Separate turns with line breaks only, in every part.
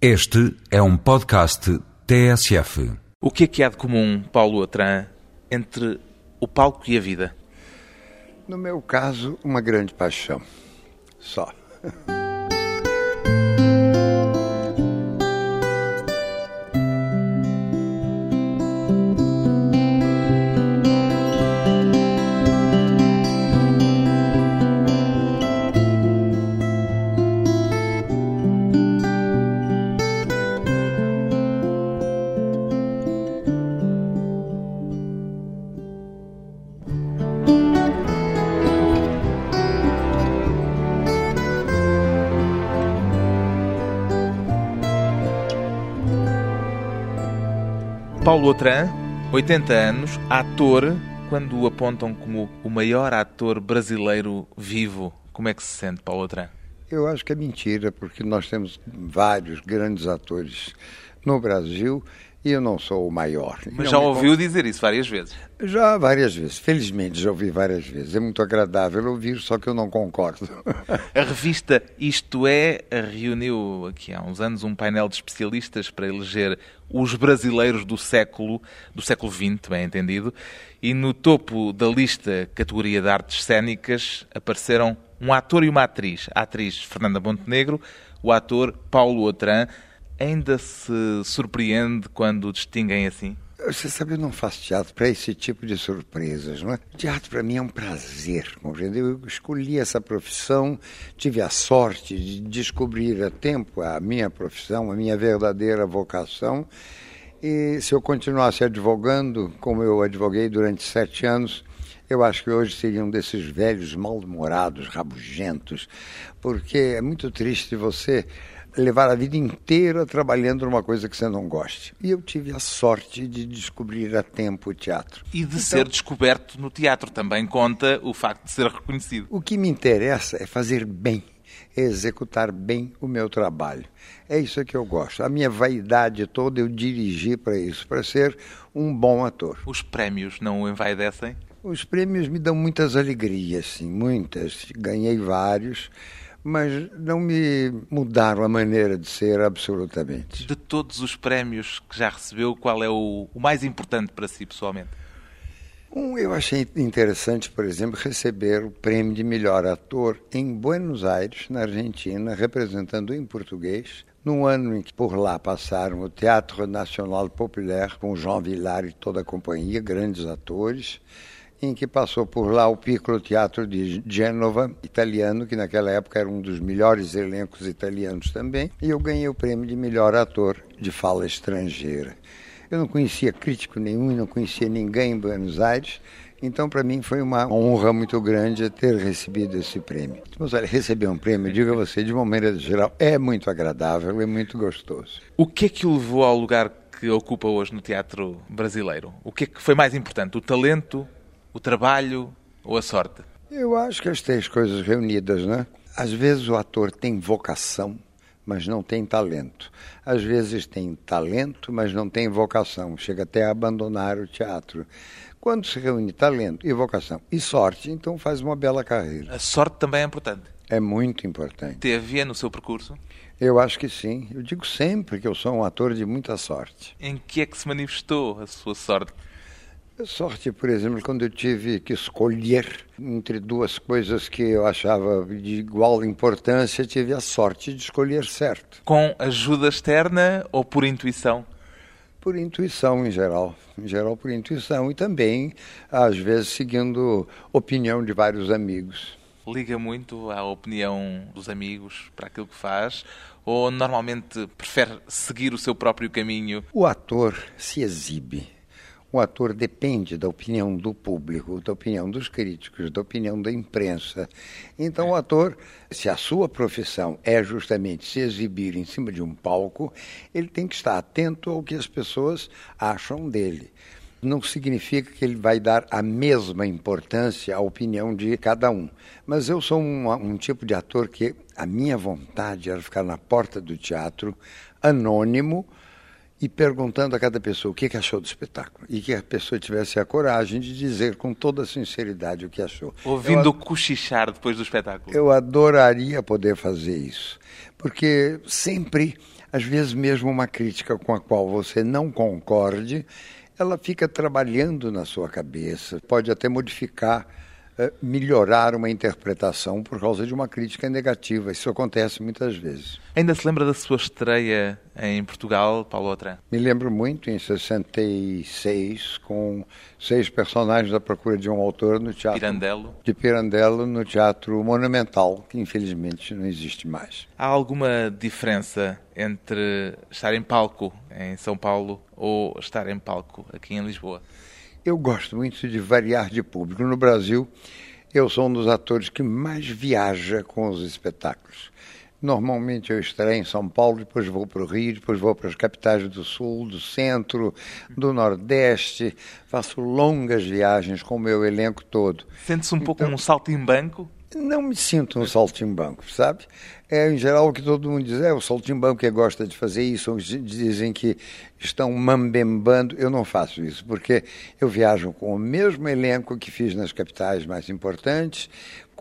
Este é um podcast TSF.
O que é que há de comum, Paulo Atran, entre o palco e a vida?
No meu caso, uma grande paixão. Só.
Paulo Atran, 80 anos, ator, quando o apontam como o maior ator brasileiro vivo, como é que se sente, Paulo Atran?
Eu acho que é mentira, porque nós temos vários grandes atores no Brasil e eu não sou o maior.
Mas já ouviu dizer isso várias vezes.
Já várias vezes, felizmente já ouvi várias vezes. É muito agradável ouvir, só que eu não concordo.
A revista Isto É reuniu aqui há uns anos um painel de especialistas para eleger os brasileiros do século, do século XX, bem entendido, e no topo da lista categoria de artes cênicas apareceram um ator e uma atriz. A atriz Fernanda Montenegro, o ator Paulo Outram. Ainda se surpreende quando distinguem assim?
Você sabe, eu não faço teatro para esse tipo de surpresas, não é? Teatro para mim é um prazer, compreendeu? Eu escolhi essa profissão, tive a sorte de descobrir a tempo a minha profissão, a minha verdadeira vocação. E se eu continuasse advogando, como eu advoguei durante sete anos, eu acho que hoje seria um desses velhos mal-humorados, rabugentos, porque é muito triste você levar a vida inteira trabalhando numa coisa que você não goste. E eu tive a sorte de descobrir a tempo o teatro.
E de
Então-
ser descoberto no teatro. Também conta o facto de ser reconhecido.
O que me interessa é fazer bem, é executar bem o meu trabalho. É isso que eu gosto. A minha vaidade toda eu dirigi para isso, para ser um bom ator.
Os prémios não o envaidecem?
Os prêmios me dão muitas alegrias, sim, muitas. Ganhei vários, mas não me mudaram a maneira de ser absolutamente.
De todos os prémios que já recebeu, qual é o, o mais importante para si pessoalmente?
Um, eu achei interessante, por exemplo, receber o prêmio de melhor ator em Buenos Aires, na Argentina, representando em português, no ano em que por lá passaram o Teatro Nacional Popular com João Villar e toda a companhia, grandes atores, em que passou por lá o Piccolo Teatro de Gênova, italiano, que naquela época era um dos melhores elencos italianos também, e eu ganhei o prêmio de melhor ator de fala estrangeira. Eu não conhecia crítico nenhum não conhecia ninguém em Buenos Aires, então para mim foi uma honra muito grande ter recebido esse prêmio. Mas olha, receber um prêmio, digo a você, de uma maneira geral, é muito agradável, é muito gostoso.
O que é que o levou ao lugar que ocupa hoje no teatro brasileiro? O que é que foi mais importante? O talento, o trabalho ou a sorte?
Eu acho que as três coisas reunidas, né? Às vezes o ator tem vocação, mas não tem talento. Às vezes tem talento, mas não tem vocação. Chega até a abandonar o teatro. Quando se reúne talento e vocação e sorte, então faz uma bela carreira.
A sorte também é importante.
É muito importante.
Teve no seu percurso?
Eu acho que sim. Eu digo sempre que eu sou um ator de muita sorte.
Em que é que se manifestou a sua sorte?
A sorte, por exemplo, quando eu tive que escolher entre duas coisas que eu achava de igual importância, tive a sorte de escolher certo.
Com ajuda externa ou por intuição?
Por intuição, em geral. Em geral, por intuição. E também, às vezes, seguindo opinião de vários amigos.
Liga muito à opinião dos amigos para aquilo que faz? Ou normalmente prefere seguir o seu próprio caminho?
O ator se exibe. O ator depende da opinião do público, da opinião dos críticos, da opinião da imprensa. Então, o ator, se a sua profissão é justamente se exibir em cima de um palco, ele tem que estar atento ao que as pessoas acham dele. Não significa que ele vai dar a mesma importância à opinião de cada um. Mas eu sou um, um tipo de ator que a minha vontade era ficar na porta do teatro, anônimo, e perguntando a cada pessoa o que, que achou do espetáculo. E que a pessoa tivesse a coragem de dizer com toda sinceridade o que achou.
Ouvindo
Eu-
cochichar depois do espetáculo.
eu adoraria poder fazer isso, porque sempre às vezes mesmo uma crítica com a qual você não concorde, ela fica trabalhando na sua cabeça, pode até modificar melhorar uma interpretação por causa de uma crítica negativa. Isso acontece muitas vezes.
Ainda se lembra da sua estreia em Portugal, Paulo Outra?
Me lembro muito, em 66, com seis personagens da procura de um autor no teatro
Pirandello.
de Pirandello, no Teatro Monumental, que infelizmente não existe mais.
Há alguma diferença entre estar em palco em São Paulo ou estar em palco aqui em Lisboa?
Eu gosto muito de variar de público. No Brasil, eu sou um dos atores que mais viaja com os espetáculos. Normalmente eu estreio em São Paulo, depois vou para o Rio, depois vou para as capitais do Sul, do Centro, do Nordeste. Faço longas viagens com o meu elenco todo.
Sente-se um pouco um saltimbanco?
Não me sinto um saltimbanco, sabe? É, em geral, o que todo mundo diz é o saltimbanco que gosta de fazer isso, dizem que estão mambembando. Eu não faço isso, porque eu viajo com o mesmo elenco que fiz nas capitais mais importantes,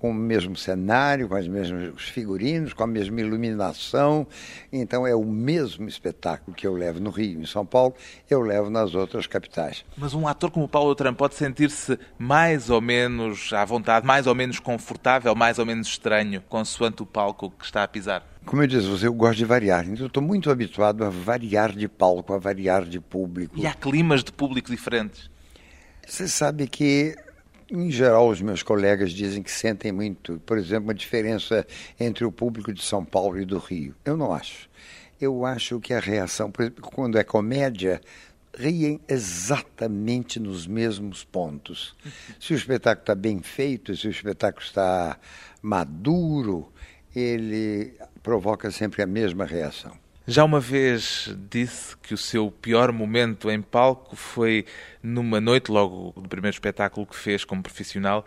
com o mesmo cenário, com os mesmos figurinos, com a mesma iluminação. Então é o mesmo espetáculo que eu levo no Rio, em São Paulo, eu levo nas outras capitais.
Mas um ator como o Paulo Trump pode sentir-se mais ou menos à vontade, mais ou menos confortável, mais ou menos estranho, consoante o palco que está a pisar?
Como eu disse, eu gosto de variar. Então estou muito habituado a variar de palco, a variar de público.
E há climas de público diferentes?
Você sabe que em geral, os meus colegas dizem que sentem muito, por exemplo, uma diferença entre o público de São Paulo e do Rio. Eu não acho. Eu acho que a reação, por exemplo, quando é comédia, riem exatamente nos mesmos pontos. Se o espetáculo está bem feito, se o espetáculo está maduro, ele provoca sempre a mesma reação.
Já uma vez disse que o seu pior momento em palco foi numa noite, logo do primeiro espetáculo que fez como profissional,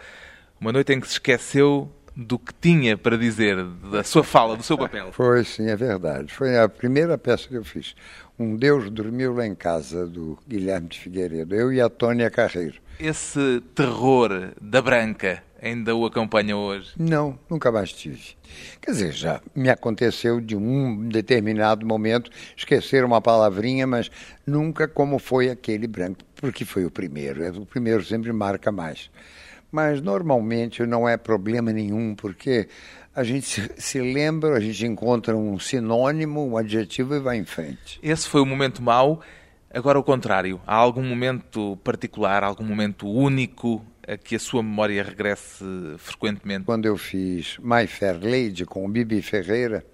uma noite em que se esqueceu do que tinha para dizer, da sua fala, do seu papel.
Foi, sim, é verdade. Foi a primeira peça que eu fiz. Um Deus dormiu lá em casa, do Guilherme de Figueiredo. Eu e a Tônia Carreiro.
Esse terror da branca ainda o acompanha hoje?
Não, nunca mais tive. Quer dizer, já me aconteceu de um determinado momento esquecer uma palavrinha, mas nunca como foi aquele branco, porque foi o primeiro. O primeiro sempre marca mais. Mas normalmente não é problema nenhum, porque a gente se, lembra, a gente encontra um sinônimo, um adjetivo e vai em frente.
Esse foi o momento mau. Agora, o contrário. Há algum momento particular, algum momento único a que a sua memória regresse frequentemente?
Quando eu fiz My Fair Lady com o Bibi Ferreira,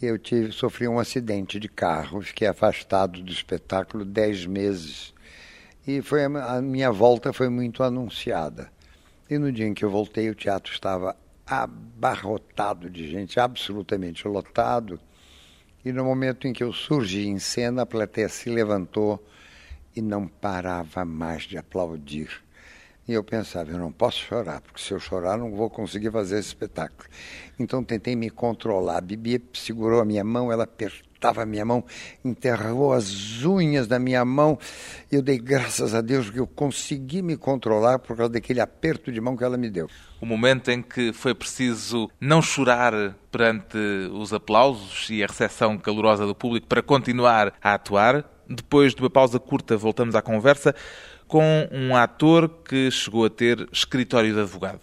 eu tive, sofri um acidente de carro, fiquei afastado do espetáculo dez meses. E foi a minha volta foi muito anunciada. E no dia em que eu voltei, o teatro estava abarrotado de gente, absolutamente lotado. E no momento em que eu surgi em cena, a plateia se levantou e não parava mais de aplaudir. E eu pensava, eu não posso chorar, porque se eu chorar não vou conseguir fazer esse espetáculo. Então tentei me controlar. A Bibi segurou a minha mão, ela apertava a minha mão, enterrou as unhas da minha mão. Eu dei graças a Deus que eu consegui me controlar por causa daquele aperto de mão que ela me deu.
O momento em que foi preciso não chorar perante os aplausos e a recepção calorosa do público para continuar a atuar. Depois de uma pausa curta, voltamos à conversa com um ator que chegou a ter escritório de advogado.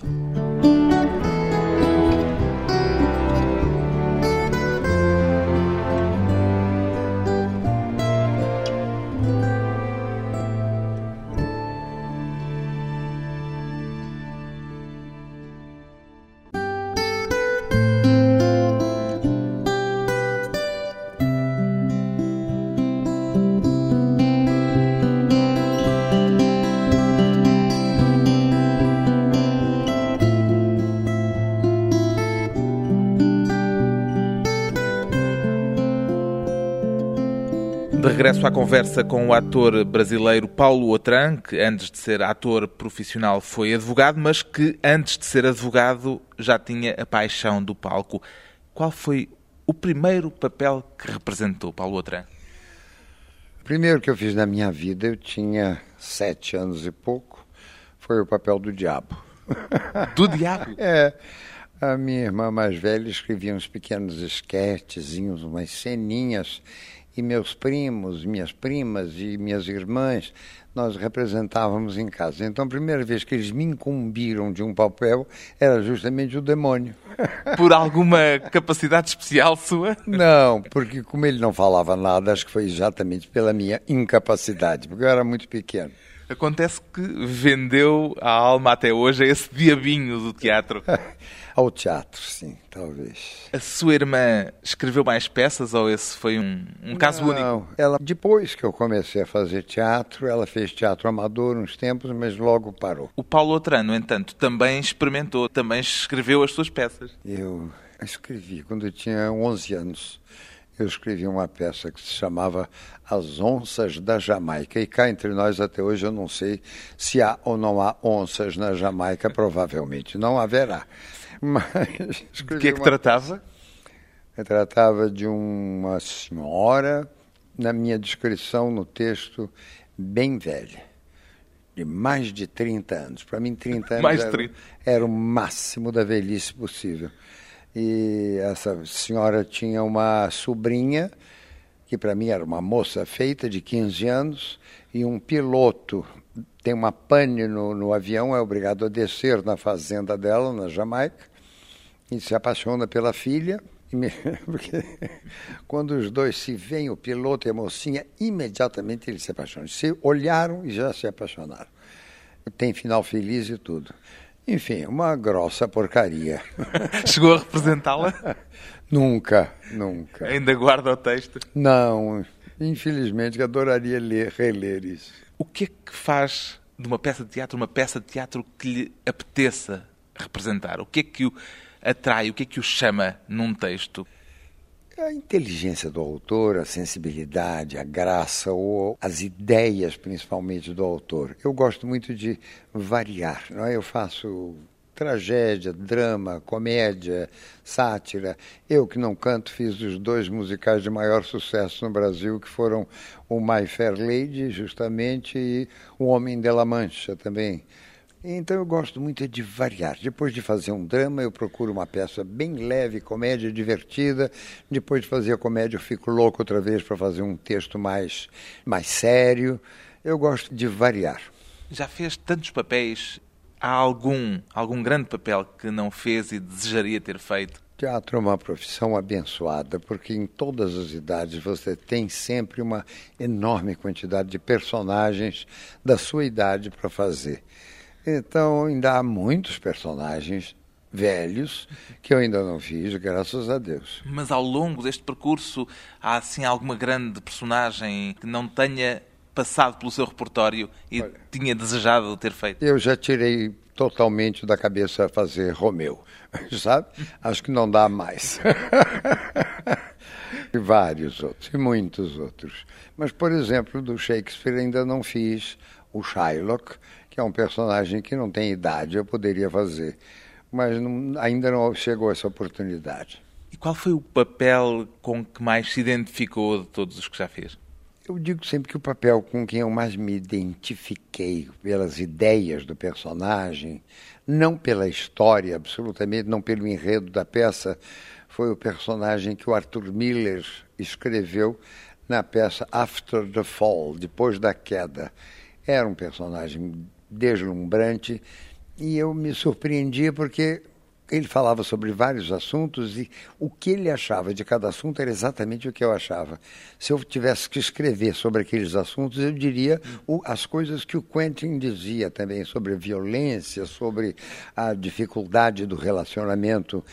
De regresso à conversa com o ator brasileiro Paulo Otran, que antes de ser ator profissional foi advogado, mas que antes de ser advogado já tinha a paixão do palco. Qual foi o primeiro papel que representou Paulo Otran?
O primeiro que eu fiz na minha vida, eu tinha sete anos e pouco, foi o papel do diabo.
Do diabo?
é. A minha irmã mais velha escrevia uns pequenos esquetezinhos, umas ceninhas, e meus primos, minhas primas e minhas irmãs, nós representávamos em casa. Então, a primeira vez que eles me incumbiram de um papel era justamente o demônio.
Por alguma capacidade especial sua?
Não, porque como ele não falava nada, acho que foi exatamente pela minha incapacidade, porque eu era muito pequeno.
Acontece que vendeu a alma até hoje a esse diabinho do teatro.
Ao teatro, sim, talvez.
A sua irmã escreveu mais peças ou esse foi um, um caso
Não,
único?
Ela, depois que eu comecei a fazer teatro, ela fez teatro amador uns tempos, mas logo parou.
O Paulo Outrano, no entanto, também experimentou, também escreveu as suas peças.
Eu escrevi quando eu tinha 11 anos. Eu escrevi uma peça que se chamava As Onças da Jamaica. E cá entre nós, até hoje, eu não sei se há ou não há onças na Jamaica. Provavelmente não haverá. Mas
De que é que tratava?
Tratava de uma senhora, na minha descrição no texto, bem velha, de mais de 30 anos. Para mim, 30 anos
Mais de
era,
30.
era o máximo da velhice possível. E essa senhora tinha uma sobrinha, que para mim era uma moça feita, de 15 anos, e um piloto tem uma pane no, no avião, é obrigado a descer na fazenda dela, na Jamaica, e se apaixona pela filha. Porque quando os dois se veem, o piloto e a mocinha, imediatamente eles se apaixonam. Se olharam e já se apaixonaram. Tem final feliz e tudo. Enfim, uma grossa porcaria.
Chegou a representá-la?
nunca, nunca.
Ainda guarda o texto.
Não, infelizmente adoraria ler, reler isso.
O que é que faz de uma peça de teatro uma peça de teatro que lhe apeteça representar? O que é que o atrai, o que é que o chama num texto?
A inteligência do autor, a sensibilidade, a graça, ou as ideias principalmente do autor. Eu gosto muito de variar, não é? Eu faço tragédia, drama, comédia, sátira. Eu que não canto fiz os dois musicais de maior sucesso no Brasil, que foram o My Fair Lady, justamente, e O Homem de la Mancha também. Então eu gosto muito de variar. Depois de fazer um drama, eu procuro uma peça bem leve, comédia divertida. Depois de fazer a comédia, eu fico louco outra vez para fazer um texto mais, mais sério. Eu gosto de variar.
Já fez tantos papéis. Há algum, algum grande papel que não fez e desejaria ter feito?
Teatro é uma profissão abençoada, porque em todas as idades você tem sempre uma enorme quantidade de personagens da sua idade para fazer. Então, ainda há muitos personagens velhos que eu ainda não fiz, graças a Deus.
Mas ao longo deste percurso, há assim alguma grande personagem que não tenha passado pelo seu repertório e
Olha.
tinha desejado ter feito?
Eu já tirei totalmente da cabeça fazer Romeu, sabe? Acho que não dá mais. e vários outros, e muitos outros. Mas, por exemplo, do Shakespeare ainda não fiz o Shylock, que é um personagem que não tem idade, eu poderia fazer. Mas não- ainda não chegou essa oportunidade.
E qual foi o papel com que mais se identificou de todos os que já fez?
Eu digo sempre que o papel com quem eu mais me identifiquei pelas ideias do personagem, não pela história, absolutamente, não pelo enredo da peça, foi o personagem que o Arthur Miller escreveu na peça After the Fall, depois da queda. Era um personagem deslumbrante e eu me surpreendia porque ele falava sobre vários assuntos e o que ele achava de cada assunto era exatamente o que eu achava. Se eu tivesse que escrever sobre aqueles assuntos, eu diria o- as coisas que o Quentin dizia também sobre a violência, sobre a dificuldade do relacionamento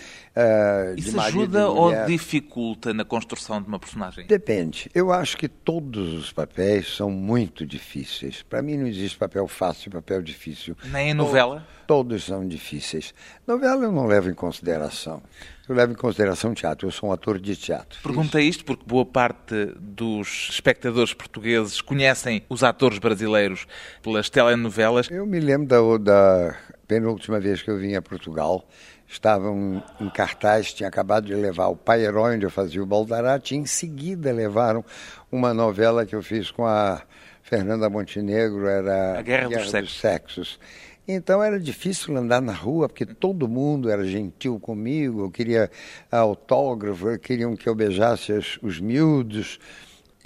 de
Isso ajuda ou dificulta na construção de uma personagem?
Depende. Eu acho que todos os papéis são muito difíceis. Para mim não existe papel fácil e papel difícil.
Nem em novela?
Todos são difíceis. Novela eu não levo em consideração. Eu levo em consideração teatro. Eu sou um ator de teatro.
Perguntei isto porque boa parte dos espectadores portugueses conhecem os atores brasileiros pelas telenovelas.
Eu me lembro da, da penúltima vez que eu vim a Portugal. Estavam em cartaz, tinha acabado de levar o Pai Herói, onde eu fazia o Baldarate. e Em seguida levaram uma novela que eu fiz com a Fernanda Montenegro, era
A Guerra dos
Sexos. Então era difícil andar na rua, porque todo mundo era gentil comigo, eu queria autógrafo, queriam que eu beijasse os, os miúdos.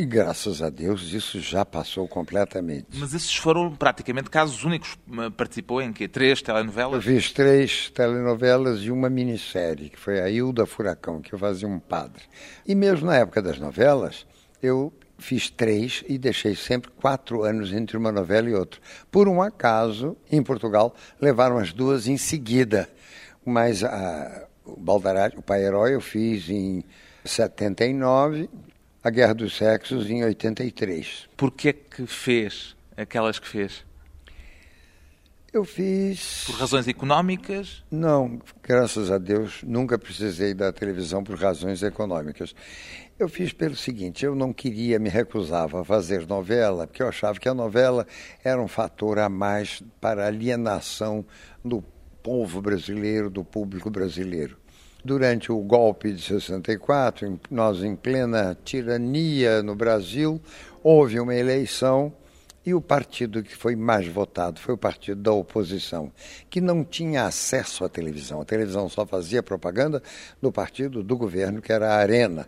E graças a Deus isso já passou completamente.
Mas esses foram praticamente casos únicos. Participou em que? Três telenovelas?
Eu fiz três telenovelas e uma minissérie, que foi a Hilda Furacão, que eu fazia um padre. E mesmo na época das novelas, eu fiz três e deixei sempre quatro anos entre uma novela e outra. Por um acaso, em Portugal, levaram as duas em seguida. Mas a, o Baldarati, o pai herói, eu fiz em 79, a Guerra dos Sexos em 83.
Por que é que fez aquelas que fez?
Eu fiz.
Por razões económicas?
Não, graças a Deus, nunca precisei da televisão por razões econômicas. Eu fiz pelo seguinte: eu não queria, me recusava a fazer novela, porque eu achava que a novela era um fator a mais para alienação do povo brasileiro, do público brasileiro. Durante o golpe de 64, nós em plena tirania no Brasil, houve uma eleição e o partido que foi mais votado foi o partido da oposição, que não tinha acesso à televisão. A televisão só fazia propaganda do partido do governo, que era a Arena.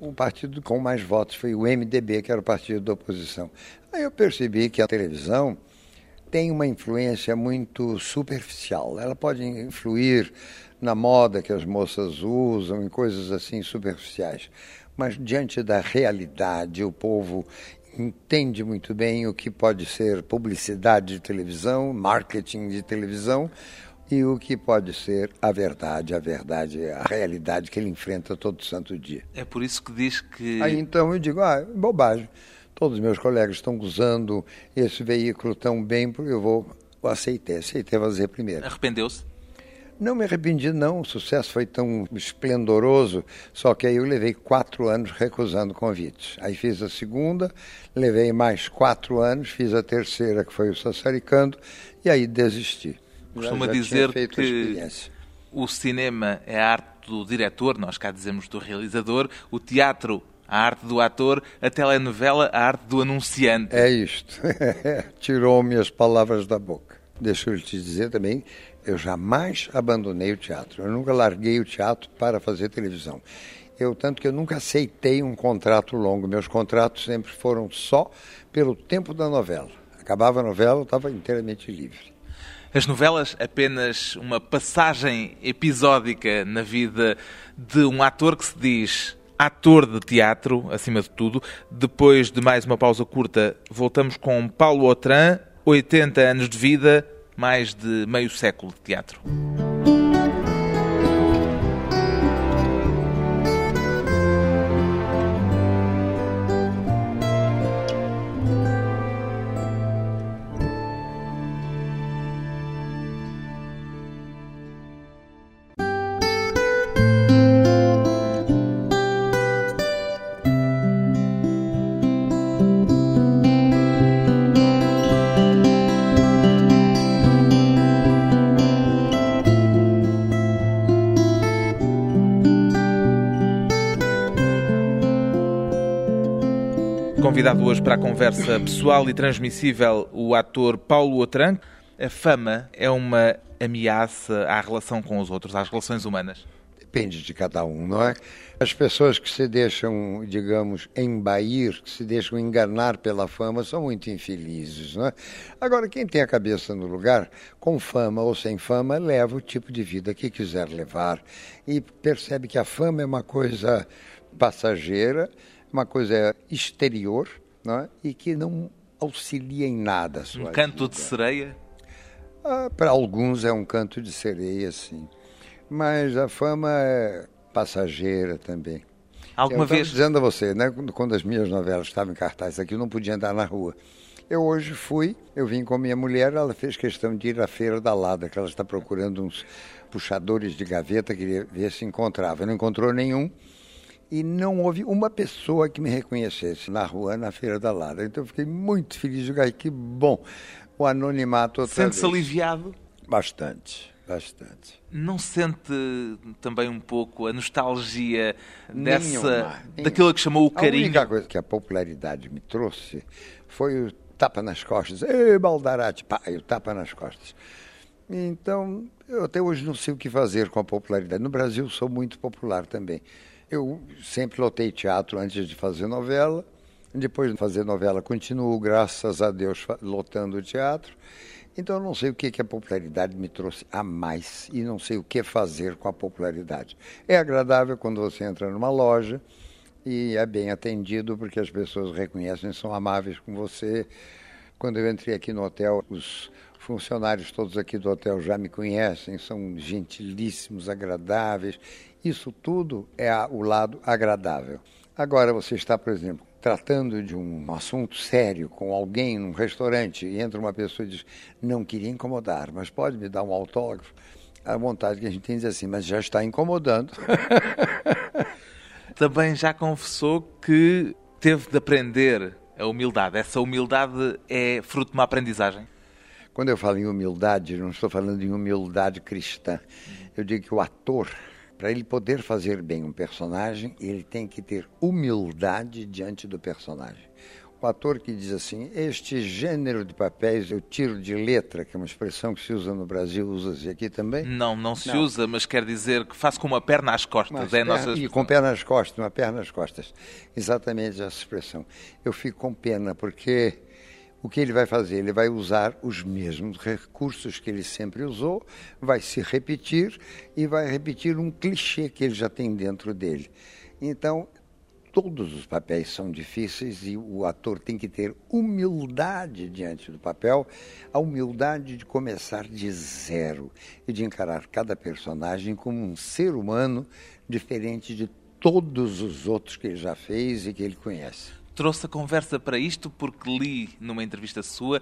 O partido com mais votos foi o MDB, que era o partido da oposição. Aí eu percebi que a televisão tem uma influência muito superficial. Ela pode influir na moda que as moças usam, em coisas assim superficiais. Mas diante da realidade, o povo entende muito bem o que pode ser publicidade de televisão, marketing de televisão e o que pode ser a verdade, a verdade, a realidade que ele enfrenta todo santo dia.
É por isso que diz que.
Aí então eu digo, ah, bobagem. Todos os meus colegas estão usando esse veículo tão bem, eu vou. Eu aceitei, aceitei fazer primeiro.
Arrependeu-se?
Não me arrependi, não. O sucesso foi tão esplendoroso, só que aí eu levei quatro anos recusando convites. Aí fiz a segunda, levei mais quatro anos, fiz a terceira, que foi o Sassaricando, e aí desisti.
Costuma dizer que o cinema é a arte do diretor, nós cá dizemos do realizador, o teatro a arte do ator, a telenovela, a arte do anunciante.
É isto. Tirou-me as palavras da boca. Deixa eu te dizer também eu jamais abandonei o teatro. Eu nunca larguei o teatro para fazer televisão. Eu tanto que eu nunca aceitei um contrato longo. Meus contratos sempre foram só pelo tempo da novela. Acabava a novela, eu estava inteiramente livre.
As novelas apenas uma passagem episódica na vida de um ator que se diz ator de teatro, acima de tudo. Depois de mais uma pausa curta, voltamos com Paulo Otran, 80 anos de vida, mais de meio século de teatro. Convidado hoje para a conversa pessoal e transmissível o ator Paulo Otran. A fama é uma ameaça à relação com os outros, às relações humanas?
Depende de cada um, não é? As pessoas que se deixam, digamos, embair, que se deixam enganar pela fama, são muito infelizes, não é? Agora, quem tem a cabeça no lugar, com fama ou sem fama, leva o tipo de vida que quiser levar e percebe que a fama é uma coisa passageira, uma coisa exterior não é? e que não auxilia em nada.
um canto vida. de sereia?
Ah, para alguns é um canto de sereia, sim. Mas a fama é passageira também.
Alguma eu vez.
dizendo a você, né, quando as minhas novelas estavam em cartaz aqui, eu não podia andar na rua. Eu hoje fui, eu vim com a minha mulher, ela fez questão de ir à Feira da Lada, que ela está procurando uns puxadores de gaveta, queria ver se encontrava. Não encontrou nenhum e não houve uma pessoa que me reconhecesse na rua, na Feira da Lara. Então eu fiquei muito feliz, de que bom, o anonimato outra
Sente-se aliviado?
Bastante, bastante.
Não sente também um pouco a nostalgia dessa, nenhuma, daquilo que chamou o carinho?
A única coisa que a popularidade me trouxe foi o tapa nas costas. Ei, Baldarate, pá, o tapa nas costas Então, eu até hoje não sei o que fazer com a popularidade. No Brasil, sou muito popular também. Eu sempre lotei teatro antes de fazer novela. Depois de fazer novela, continuo, graças a Deus, lotando o teatro. Então, eu não sei o que, que a popularidade me trouxe a mais e não sei o que fazer com a popularidade. É agradável quando você entra numa loja e é bem atendido porque as pessoas reconhecem, são amáveis com você. Quando eu entrei aqui no hotel, os funcionários todos aqui do hotel já me conhecem, são gentilíssimos, agradáveis. Isso tudo é o lado agradável. Agora, você está, por exemplo, tratando de um assunto sério com alguém num restaurante e entra uma pessoa e diz: Não queria incomodar, mas pode me dar um autógrafo? A vontade que a gente tem dizer assim, mas já está incomodando.
Também já confessou que teve de aprender a humildade. Essa humildade é fruto de uma aprendizagem?
Quando eu falo em humildade, não estou falando em humildade cristã. Eu digo que o ator, para ele poder fazer bem um personagem, ele tem que ter humildade diante do personagem. O ator que diz assim, este gênero de papéis eu tiro de letra, que é uma expressão que se usa no Brasil, usa-se aqui também?
Não, não se não. usa, mas quer dizer que faço com uma perna às costas. Mas, é
nossa... E com perna às costas, uma perna às costas. Exatamente essa expressão. Eu fico com pena, porque o que ele vai fazer? Ele vai usar os mesmos recursos que ele sempre usou, vai se repetir e vai repetir um clichê que ele já tem dentro dele. Então, todos os papéis são difíceis e o ator tem que ter humildade diante do papel, a humildade de começar de zero e de encarar cada personagem como um ser humano diferente de todos os outros que ele já fez e que ele conhece
trouxe a conversa para isto porque li numa entrevista sua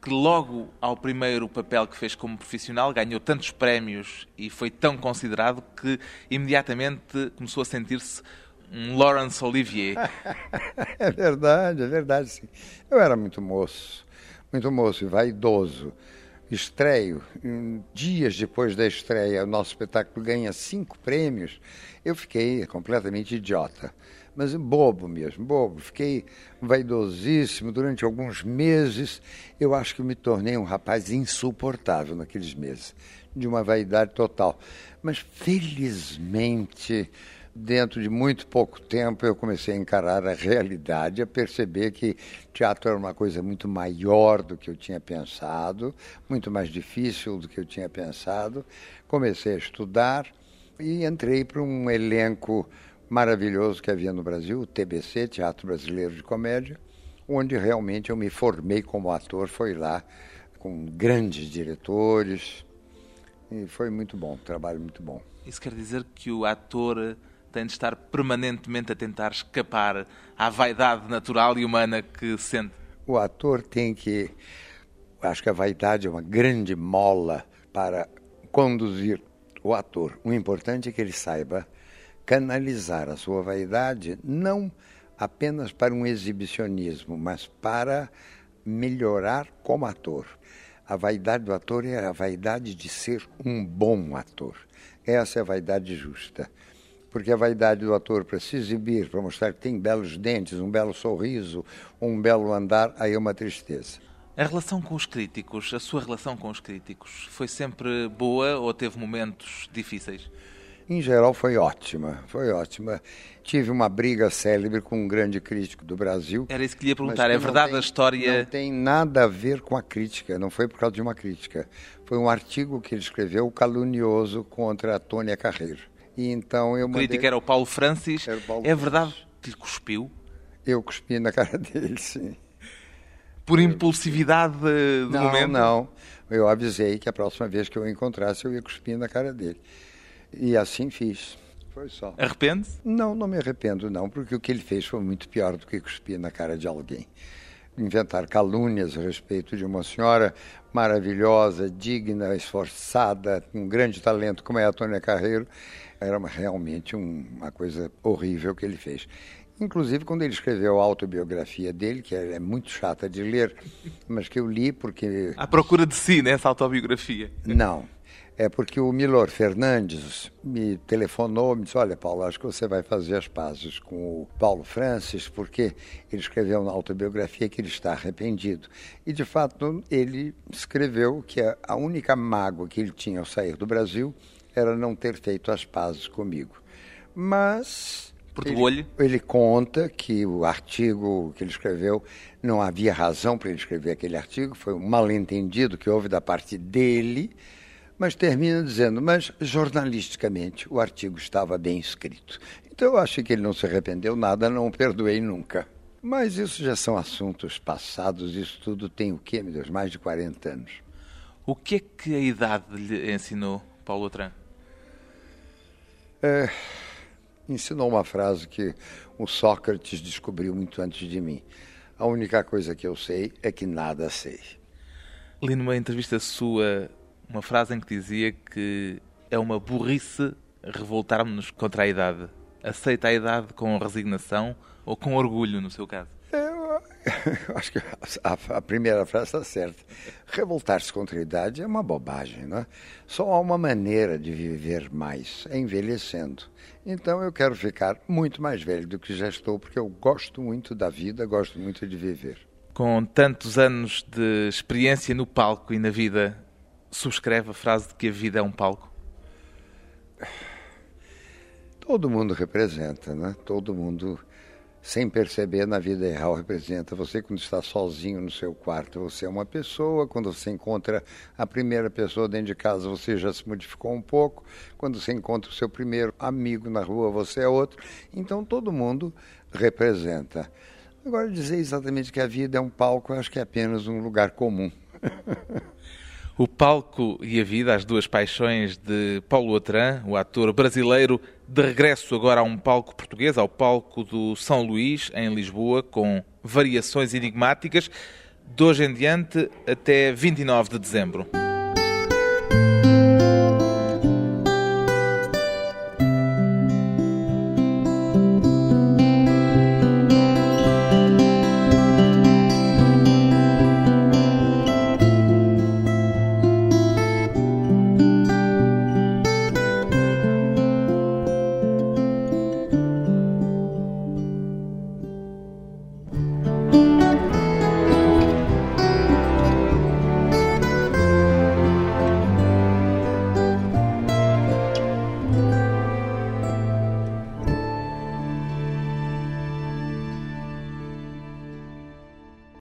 que logo ao primeiro papel que fez como profissional ganhou tantos prémios e foi tão considerado que imediatamente começou a sentir-se um Laurence Olivier.
é verdade, é verdade, sim. Eu era muito moço, muito moço e vaidoso. Estreio, dias depois da estreia, o nosso espetáculo ganha cinco prêmios. Eu fiquei completamente idiota mas bobo mesmo, bobo. Fiquei vaidosíssimo durante alguns meses. Eu acho que me tornei um rapaz insuportável naqueles meses, de uma vaidade total. Mas felizmente, dentro de muito pouco tempo, eu comecei a encarar a realidade, a perceber que teatro era uma coisa muito maior do que eu tinha pensado, muito mais difícil do que eu tinha pensado. Comecei a estudar e entrei para um elenco maravilhoso que havia no Brasil, o TBC, Teatro Brasileiro de Comédia, onde realmente eu me formei como ator, foi lá com grandes diretores, e foi muito bom, um trabalho muito bom.
Isso quer dizer que o ator tem de estar permanentemente a tentar escapar à vaidade natural e humana que sente?
O ator tem que. Acho que a vaidade é uma grande mola para conduzir o ator. O importante é que ele saiba canalizar a sua vaidade não apenas para um exibicionismo, mas para melhorar como ator. A vaidade do ator é a vaidade de ser um bom ator. Essa é a vaidade justa. Porque a vaidade do ator para se exibir, para mostrar que tem belos dentes, um belo sorriso, um belo andar, aí é uma tristeza.
A relação com os críticos, a sua relação com os críticos, foi sempre boa ou teve momentos difíceis?
Em geral foi ótima, foi ótima. Tive uma briga célebre com um grande crítico do Brasil.
Era isso que lhe ia perguntar, é verdade
tem,
a história...
Não tem nada a ver com a crítica, não foi por causa de uma crítica. Foi um artigo que ele escreveu calunioso contra a Tônia Carreiro. E então eu
O crítico era o Paulo Francis.
O Paulo
é verdade que lhe cuspiu?
Eu cuspi na cara dele, sim.
Por impulsividade do
não,
momento?
Não, não. Eu avisei que a próxima vez que eu encontrasse eu ia cuspir na cara dele. E assim fiz. Foi só.
Arrepende?
Não, não me arrependo, não, porque o que ele fez foi muito pior do que cuspir na cara de alguém. Inventar calúnias a respeito de uma senhora maravilhosa, digna, esforçada, com um grande talento, como é a Tônia Carreiro, era realmente um, uma coisa horrível que ele fez. Inclusive, quando ele escreveu a autobiografia dele, que é, muito chata de ler, mas que eu li porque.
À procura de si, né, autobiografia?
Não é porque o Milor Fernandes me telefonou, me disse, olha Paulo, acho que você vai fazer as pazes com o Paulo Francis, porque ele escreveu na autobiografia que ele está arrependido. E, de fato, ele escreveu que a única mágoa que ele tinha ao sair do Brasil era não ter feito as pazes comigo. Mas
ele,
ele, conta que o artigo que ele escreveu não havia razão para ele escrever aquele artigo, foi um mal-entendido que houve da parte dele, mas termina dizendo: mas jornalisticamente o artigo estava bem escrito. Então eu acho que ele não se arrependeu nada, não o perdoei nunca. Mas isso já são assuntos passados, isso tudo tem o quê, meu Deus? Mais de 40 anos.
O que é que a idade lhe ensinou, Paulo Outram?
É ensinou uma frase que o Sócrates descobriu muito antes de mim. A única coisa que eu sei é que nada sei.
Li numa entrevista sua uma frase em que dizia que é uma burrice revoltarmos-nos contra a idade. Aceita a idade com resignação ou com orgulho, no seu caso?
Eu acho que a, a primeira frase está certa. Revoltar-se contra a idade é uma bobagem, não é? Só há uma maneira de viver mais, é envelhecendo. Então eu quero ficar muito mais velho do que já estou, porque eu gosto muito da vida, gosto muito de viver.
Com tantos anos de experiência no palco e na vida, subscreve a frase de que a vida é um palco?
Todo mundo representa, né? Todo mundo sem perceber, na vida real representa você quando está sozinho no seu quarto. Você é uma pessoa, quando você encontra a primeira pessoa dentro de casa, você já se modificou um pouco. Quando você encontra o seu primeiro amigo na rua, você é outro. Então todo mundo representa. Agora, dizer exatamente que a vida é um palco, eu acho que é apenas um lugar comum.
O palco e a vida, as duas paixões de Paulo Atran, o ator brasileiro, de regresso agora a um palco português, ao palco do São Luís, em Lisboa, com variações enigmáticas, de hoje em diante até 29 de dezembro.